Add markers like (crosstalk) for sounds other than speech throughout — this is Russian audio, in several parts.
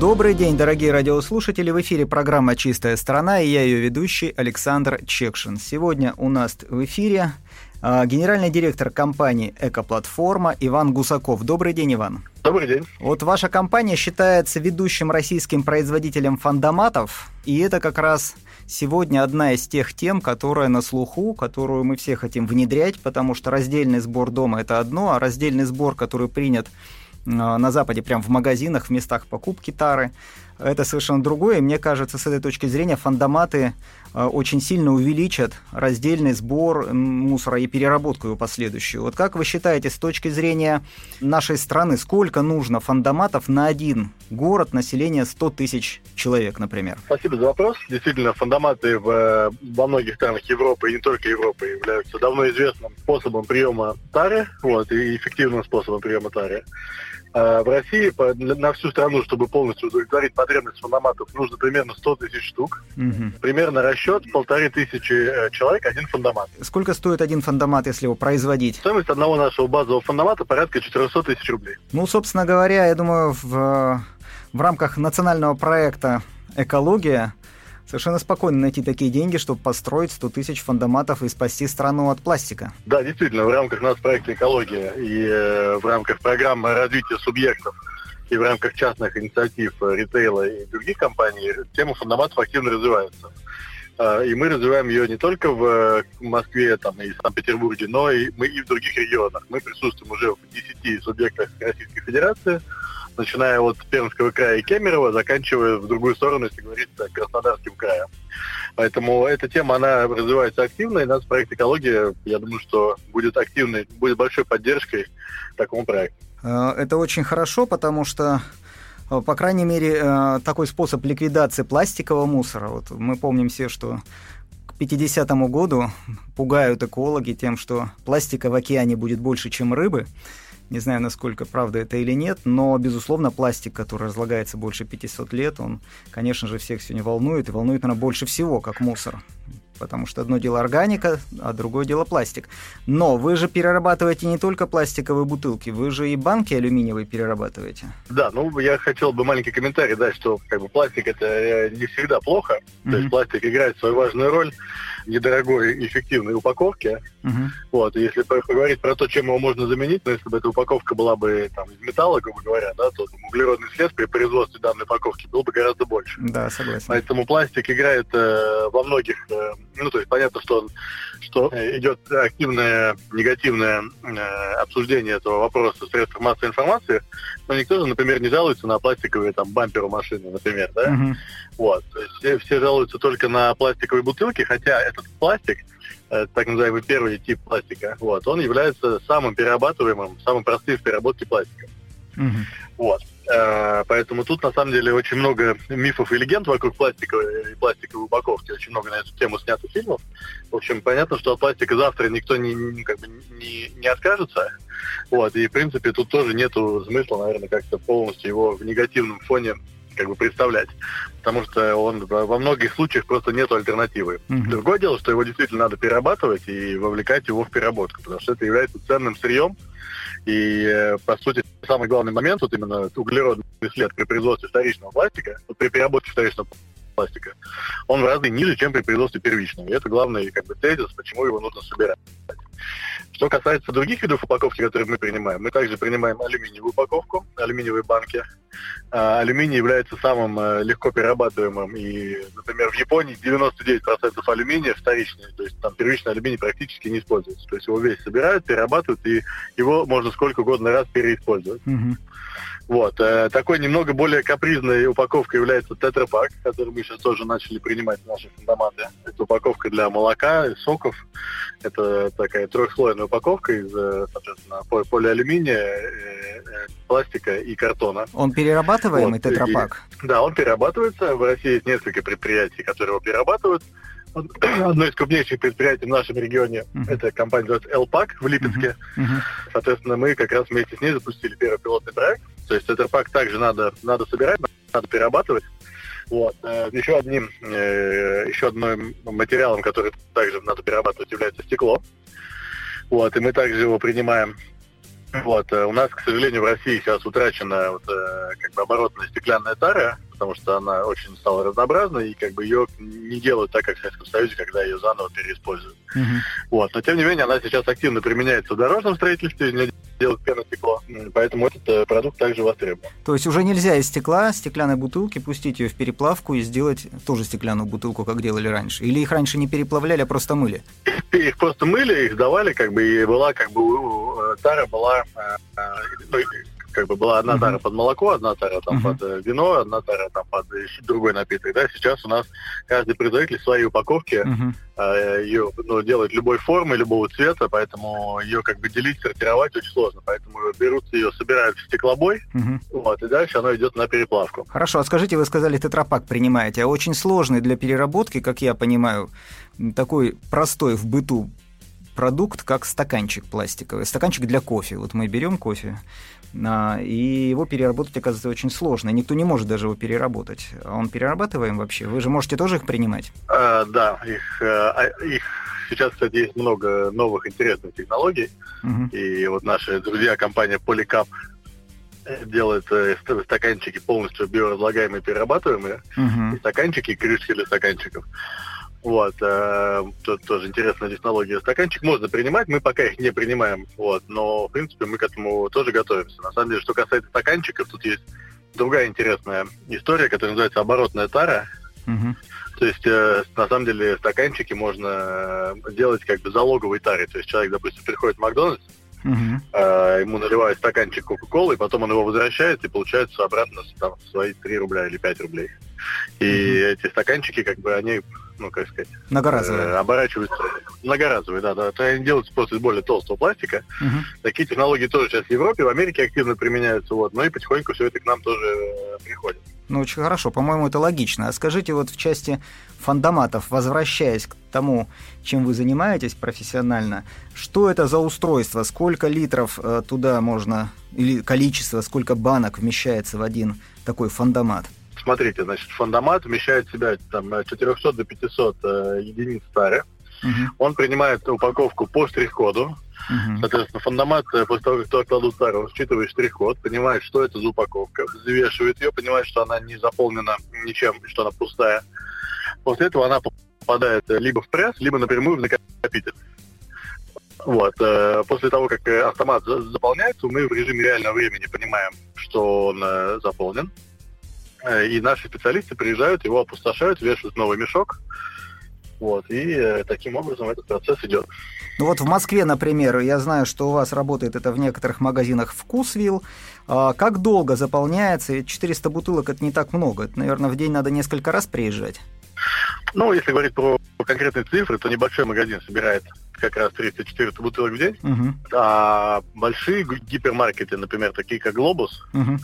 Добрый день, дорогие радиослушатели. В эфире программа «Чистая страна» и я ее ведущий Александр Чекшин. Сегодня у нас в эфире а, генеральный директор компании «Экоплатформа» Иван Гусаков. Добрый день, Иван. Добрый день. Вот ваша компания считается ведущим российским производителем фандоматов, и это как раз сегодня одна из тех тем, которая на слуху, которую мы все хотим внедрять, потому что раздельный сбор дома – это одно, а раздельный сбор, который принят на Западе, прям в магазинах, в местах покупки тары. Это совершенно другое. Мне кажется, с этой точки зрения фандоматы а, очень сильно увеличат раздельный сбор мусора и переработку его последующую. Вот как вы считаете, с точки зрения нашей страны, сколько нужно фандоматов на один город населения 100 тысяч человек, например? Спасибо за вопрос. Действительно, фандоматы в, во многих странах Европы и не только Европы являются давно известным способом приема тары, вот, и эффективным способом приема тары. А в России на всю страну, чтобы полностью удовлетворить потребность фандоматов, нужно примерно 100 тысяч штук. Угу. Примерно расчет полторы тысячи э, человек один фандомат. Сколько стоит один фандомат, если его производить? Стоимость одного нашего базового фандомата порядка 400 тысяч рублей. Ну, собственно говоря, я думаю, в, в рамках национального проекта «Экология» совершенно спокойно найти такие деньги, чтобы построить 100 тысяч фандоматов и спасти страну от пластика. Да, действительно, в рамках нас проекта «Экология» и э, в рамках программы развития субъектов и в рамках частных инициатив э, ритейла и других компаний тема фандоматов активно развивается. Э, и мы развиваем ее не только в э, Москве там, и Санкт-Петербурге, но и мы и в других регионах. Мы присутствуем уже в 10 субъектах Российской Федерации – начиная от Пермского края и Кемерово, заканчивая в другую сторону, если говорить, Краснодарским краем. Поэтому эта тема, она развивается активно, и наш проект «Экология», я думаю, что будет активной, будет большой поддержкой такому проекту. Э, это очень хорошо, потому что э, по крайней мере, э, такой способ ликвидации пластикового мусора. Вот мы помним все, что к 50 году пугают экологи тем, что пластика в океане будет больше, чем рыбы. Не знаю, насколько правда это или нет, но, безусловно, пластик, который разлагается больше 500 лет, он, конечно же, всех сегодня волнует, и волнует, наверное, больше всего, как мусор потому что одно дело органика, а другое дело пластик. Но вы же перерабатываете не только пластиковые бутылки, вы же и банки алюминиевые перерабатываете. Да, ну я хотел бы маленький комментарий дать, что как бы пластик это э, не всегда плохо, mm-hmm. то есть пластик играет свою важную роль недорогой эффективной упаковке. Uh-huh. Вот, и если поговорить про то, чем его можно заменить, ну, если бы эта упаковка была бы там, из металла, грубо говоря, да, то там, углеродный след при производстве данной упаковки был бы гораздо больше. Да, согласен. Поэтому пластик играет э, во многих э, ну, то есть понятно, что, что идет активное негативное э, обсуждение этого вопроса в средствах массовой информации, но никто же, например, не жалуется на пластиковые там бамперы машины, например, да? Uh-huh. Вот. Все, все жалуются только на пластиковые бутылки, хотя этот пластик, э, так называемый первый тип пластика, вот, он является самым перерабатываемым, самым простым в переработке пластика. Uh-huh. Вот. Э, поэтому тут, на самом деле, очень много мифов и легенд вокруг пластиковой и пластиковой упаковки. Очень много на эту тему снято фильмов. В общем, понятно, что от пластика завтра никто не, не, как бы не, не откажется. Вот. И, в принципе, тут тоже нету смысла, наверное, как-то полностью его в негативном фоне как бы представлять, потому что он во многих случаях просто нет альтернативы. Mm-hmm. Другое дело, что его действительно надо перерабатывать и вовлекать его в переработку, потому что это является ценным сырьем, и, э, по сути, самый главный момент, вот именно углеродный след при производстве вторичного пластика, вот при переработке вторичного пластика, он в разы ниже, чем при производстве первичного. И это главный как бы, тезис, почему его нужно собирать. Что касается других видов упаковки, которые мы принимаем, мы также принимаем алюминиевую упаковку, алюминиевые банки. А, алюминий является самым а, легко перерабатываемым. И, например, в Японии 99% алюминия вторичный, то есть там первичный алюминий практически не используется. То есть его весь собирают, перерабатывают, и его можно сколько угодно раз переиспользовать. Mm-hmm. Вот. Э, такой немного более капризной упаковкой является тетрапак, который мы сейчас тоже начали принимать в наши фундаматы. Это упаковка для молока, соков. Это такая трехслойная упаковка из, э, соответственно, полиалюминия, э, пластика и картона. Он перерабатываемый вот. тетрапак? И, да, он перерабатывается. В России есть несколько предприятий, которые его перерабатывают. (clears throat) Одно из крупнейших предприятий в нашем регионе uh-huh. это компания называется ЛПАК в Липецке. Uh-huh. Uh-huh. Соответственно, мы как раз вместе с ней запустили первый пилотный проект. То есть этот пак также надо, надо собирать, надо перерабатывать. Вот. Э, еще одним, э, еще одним материалом, который также надо перерабатывать, является стекло. Вот, и мы также его принимаем (laughs) вот. Э, у нас, к сожалению, в России сейчас утрачена вот, э, как бы оборотная стеклянная тара, потому что она очень стала разнообразной, и как бы ее не делают так, как в Советском Союзе, когда ее заново переиспользуют. Uh-huh. Вот. Но, тем не менее, она сейчас активно применяется в дорожном строительстве, делают пеностекло, поэтому этот э, продукт также востребован. То есть уже нельзя из стекла, стеклянной бутылки, пустить ее в переплавку и сделать тоже стеклянную бутылку, как делали раньше? Или их раньше не переплавляли, а просто мыли? (laughs) Их просто мыли, их давали, как бы, и была, как бы, тара была Э, э, ну, как бы была одна тара под молоко, одна тара там под э, вино, одна тара там под другой напиток. Да, сейчас у нас каждый производитель свои упаковки ее ну, делает любой формы, любого цвета, поэтому ее как бы делить, сортировать очень сложно. Поэтому берут ее, собирают в стеклобой, вот, и дальше оно идет на переплавку. Хорошо, а скажите, вы сказали, тетрапак принимаете, а очень сложный для переработки, как я понимаю, такой простой в быту продукт, как стаканчик пластиковый. Стаканчик для кофе. Вот мы берем кофе, а, и его переработать, оказывается, очень сложно. Никто не может даже его переработать. А он перерабатываем вообще? Вы же можете тоже их принимать? А, да, их, а, их сейчас, кстати, есть много новых интересных технологий. Угу. И вот наши друзья, компания Polycap, делает э, стаканчики полностью биоразлагаемые, перерабатываемые, угу. и стаканчики, и крышки для стаканчиков. Вот, э, тут тоже интересная технология. Стаканчик можно принимать, мы пока их не принимаем, вот, но, в принципе, мы к этому тоже готовимся. На самом деле, что касается стаканчиков, тут есть другая интересная история, которая называется оборотная тара. Угу. То есть, э, на самом деле, стаканчики можно делать как бы залоговой таре. То есть, человек, допустим, приходит в Макдональдс, Uh-huh. Э, ему наливают стаканчик Кока-Колы, потом он его возвращает, и получается обратно там, свои 3 рубля или 5 рублей. И uh-huh. эти стаканчики, как бы, они ну, как сказать... Многоразовые. Э, оборачиваются. Многоразовые, да, да. Это они делаются просто из более толстого пластика. Угу. Такие технологии тоже сейчас в Европе, в Америке активно применяются, вот. Но и потихоньку все это к нам тоже э, приходит. Ну, очень хорошо. По-моему, это логично. А скажите, вот в части фандоматов, возвращаясь к тому, чем вы занимаетесь профессионально, что это за устройство? Сколько литров э, туда можно, или количество, сколько банок вмещается в один такой фандомат? Смотрите, значит, фандомат вмещает в себя там, от 400 до 500 э, единиц тары. Uh-huh. Он принимает упаковку по штрих-коду. Uh-huh. Соответственно, фандомат, э, после того, как туда кладут тару, он считывает штрих-код, понимает, что это за упаковка, взвешивает ее, понимает, что она не заполнена ничем, что она пустая. После этого она попадает либо в пресс, либо напрямую в накопитель. Вот. Э, после того, как автомат заполняется, мы в режиме реального времени понимаем, что он э, заполнен. Э, и наши специалисты приезжают, его опустошают, вешают новый мешок. Вот, и э, таким образом этот процесс идет. Ну вот в Москве, например, я знаю, что у вас работает это в некоторых магазинах «Вкусвилл». А как долго заполняется? 400 бутылок – это не так много. Это, наверное, в день надо несколько раз приезжать. Ну, если говорить про конкретные цифры, то небольшой магазин собирает как раз 300-400 бутылок в день. Угу. А большие гипермаркеты, например, такие как «Глобус», угу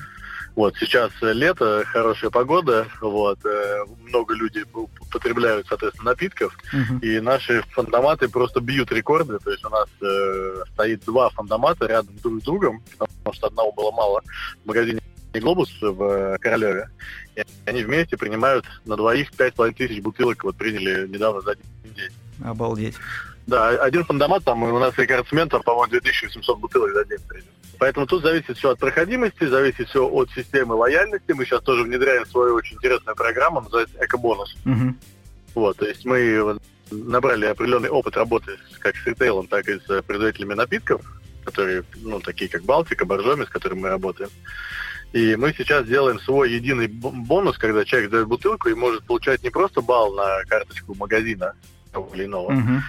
вот, сейчас лето, хорошая погода, вот, э, много людей потребляют, соответственно, напитков, uh-huh. и наши фандоматы просто бьют рекорды, то есть у нас э, стоит два фандомата рядом друг с другом, потому что одного было мало в магазине «Глобус» в э, Королеве, и они вместе принимают на двоих 5,5 тысяч бутылок, вот приняли недавно за один день. Обалдеть. Да, один фандомат, там у нас рекордсмен, там, по-моему, 2800 бутылок за день принял. Поэтому тут зависит все от проходимости, зависит все от системы лояльности. Мы сейчас тоже внедряем свою очень интересную программу, называется «Экобонус». Угу. Вот, то есть мы набрали определенный опыт работы как с ритейлом, так и с производителями напитков, которые, ну, такие как Балтика, Боржоми, с которыми мы работаем. И мы сейчас делаем свой единый бонус, когда человек дает бутылку и может получать не просто балл на карточку магазина того или иного, uh-huh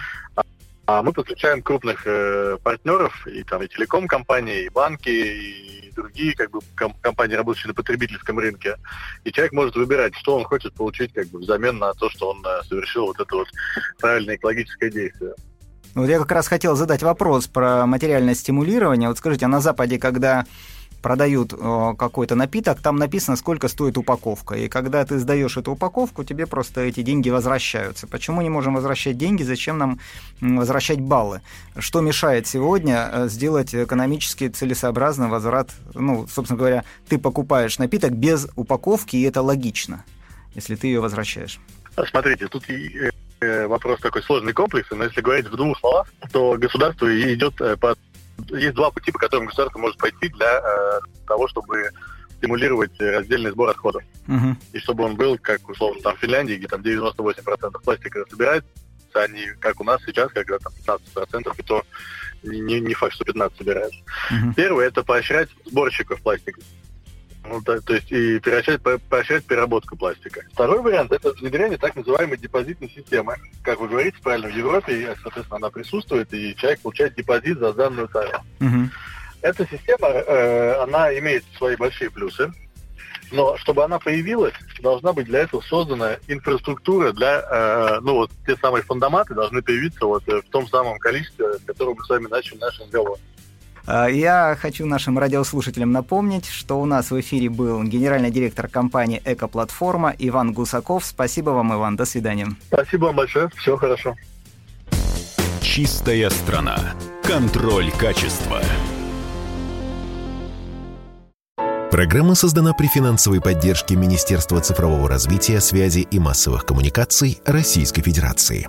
А мы подключаем крупных э, партнеров, и там и телеком-компании, и банки, и другие как бы ком- компании, работающие на потребительском рынке. И человек может выбирать, что он хочет получить как бы взамен на то, что он э, совершил вот это вот правильное экологическое действие. Вот я как раз хотел задать вопрос про материальное стимулирование. Вот скажите, а на Западе, когда продают э, какой-то напиток, там написано, сколько стоит упаковка. И когда ты сдаешь эту упаковку, тебе просто эти деньги возвращаются. Почему не можем возвращать деньги? Зачем нам возвращать баллы? Что мешает сегодня э, сделать экономически целесообразный возврат? Ну, собственно говоря, ты покупаешь напиток без упаковки, и это логично, если ты ее возвращаешь. Смотрите, тут э, вопрос такой сложный комплекс, но если говорить в двух словах, то государство идет по есть два пути, по которым государство может пойти для э, того, чтобы стимулировать раздельный сбор отходов. Uh-huh. И чтобы он был, как условно, там в Финляндии, где там 98% пластика собирается, а не как у нас сейчас, когда там 15%, и то не, не факт, что 15 собирают. Uh-huh. Первое – это поощрять сборщиков пластика. Ну, то, то есть и поощрять, поощрять переработку пластика. Второй вариант – это внедрение так называемой депозитной системы. Как вы говорите правильно, в Европе, соответственно, она присутствует, и человек получает депозит за данную тару. Угу. Эта система, э, она имеет свои большие плюсы, но чтобы она появилась, должна быть для этого создана инфраструктура для, э, ну вот те самые фундаматы должны появиться вот в том самом количестве, с которого мы с вами начали наш разговор. А, я хочу нашим радиослушателям напомнить, что у нас в эфире был генеральный директор компании «Экоплатформа» Иван Гусаков. Спасибо вам, Иван. До свидания. Спасибо вам большое. Все хорошо. Чистая страна. Контроль качества. Программа создана при финансовой поддержке Министерства цифрового развития, связи и массовых коммуникаций Российской Федерации.